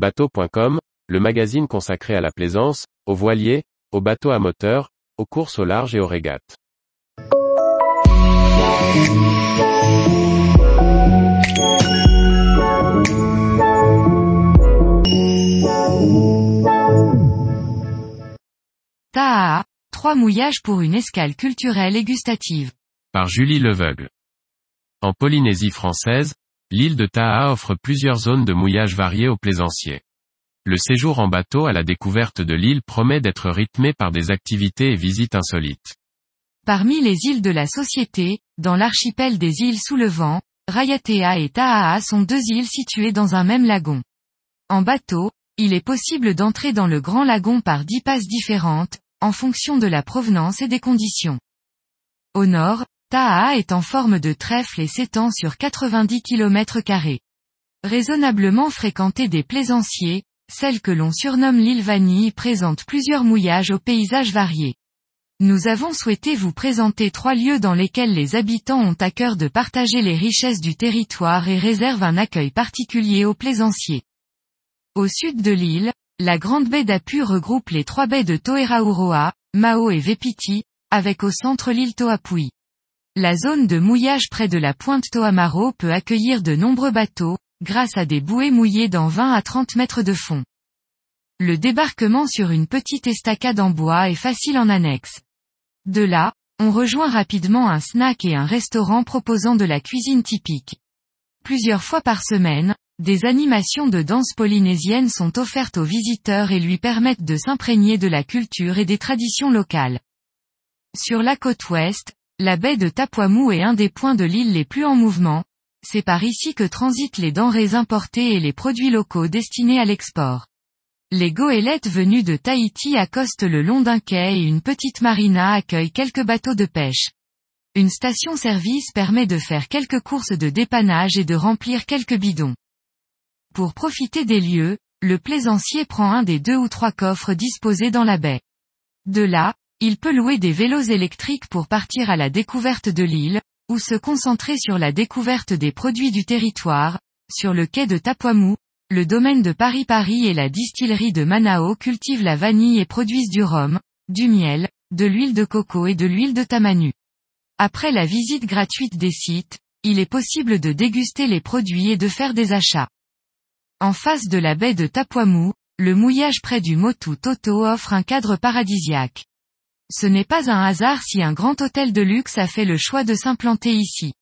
Bateau.com, le magazine consacré à la plaisance, aux voiliers, aux bateaux à moteur, aux courses au large et aux régates. Taha, trois mouillages pour une escale culturelle et gustative. Par Julie Leveugle. En Polynésie française, l'île de Taha offre plusieurs zones de mouillage variées aux plaisanciers. Le séjour en bateau à la découverte de l'île promet d'être rythmé par des activités et visites insolites. Parmi les îles de la Société, dans l'archipel des îles sous le vent, Rayatea et Tahaa sont deux îles situées dans un même lagon. En bateau, il est possible d'entrer dans le grand lagon par dix passes différentes, en fonction de la provenance et des conditions. Au nord, Taha est en forme de trèfle et s'étend sur 90 km. Raisonnablement fréquentée des plaisanciers, celle que l'on surnomme l'île Vanille présente plusieurs mouillages aux paysages variés. Nous avons souhaité vous présenter trois lieux dans lesquels les habitants ont à cœur de partager les richesses du territoire et réservent un accueil particulier aux plaisanciers. Au sud de l'île, la grande baie d'Apu regroupe les trois baies de Toerauroa, Mao et Vepiti, avec au centre l'île Toapui. La zone de mouillage près de la pointe Toamaro peut accueillir de nombreux bateaux, grâce à des bouées mouillées dans 20 à 30 mètres de fond. Le débarquement sur une petite estacade en bois est facile en annexe. De là, on rejoint rapidement un snack et un restaurant proposant de la cuisine typique. Plusieurs fois par semaine, des animations de danse polynésienne sont offertes aux visiteurs et lui permettent de s'imprégner de la culture et des traditions locales. Sur la côte ouest, la baie de Tapuamu est un des points de l'île les plus en mouvement, c'est par ici que transitent les denrées importées et les produits locaux destinés à l'export. Les goélettes venues de Tahiti accostent le long d'un quai et une petite marina accueille quelques bateaux de pêche. Une station-service permet de faire quelques courses de dépannage et de remplir quelques bidons. Pour profiter des lieux, le plaisancier prend un des deux ou trois coffres disposés dans la baie. De là, il peut louer des vélos électriques pour partir à la découverte de l'île, ou se concentrer sur la découverte des produits du territoire, sur le quai de Tapuamu, le domaine de Paris-Paris et la distillerie de Manao cultivent la vanille et produisent du rhum, du miel, de l'huile de coco et de l'huile de tamanu. Après la visite gratuite des sites, il est possible de déguster les produits et de faire des achats. En face de la baie de Tapuamu, le mouillage près du Motu Toto offre un cadre paradisiaque. Ce n'est pas un hasard si un grand hôtel de luxe a fait le choix de s'implanter ici.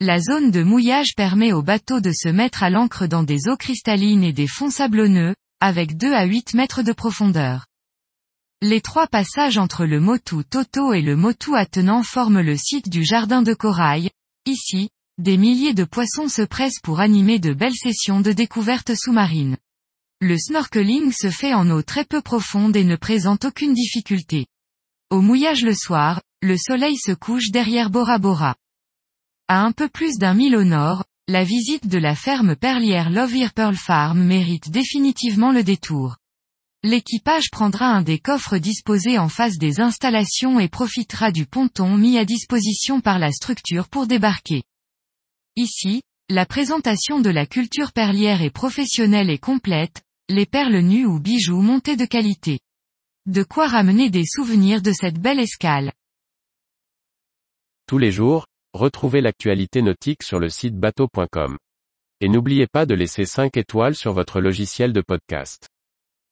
La zone de mouillage permet aux bateaux de se mettre à l'ancre dans des eaux cristallines et des fonds sablonneux, avec 2 à 8 mètres de profondeur. Les trois passages entre le Motu Toto et le Motu Attenant forment le site du jardin de corail. Ici, des milliers de poissons se pressent pour animer de belles sessions de découverte sous-marine. Le snorkeling se fait en eau très peu profonde et ne présente aucune difficulté. Au mouillage le soir, le soleil se couche derrière Bora Bora. À un peu plus d'un mille au nord, la visite de la ferme perlière Love Pearl Farm mérite définitivement le détour. L'équipage prendra un des coffres disposés en face des installations et profitera du ponton mis à disposition par la structure pour débarquer. Ici, la présentation de la culture perlière est professionnelle et complète, les perles nues ou bijoux montés de qualité. De quoi ramener des souvenirs de cette belle escale. Tous les jours, Retrouvez l'actualité nautique sur le site bateau.com. Et n'oubliez pas de laisser 5 étoiles sur votre logiciel de podcast.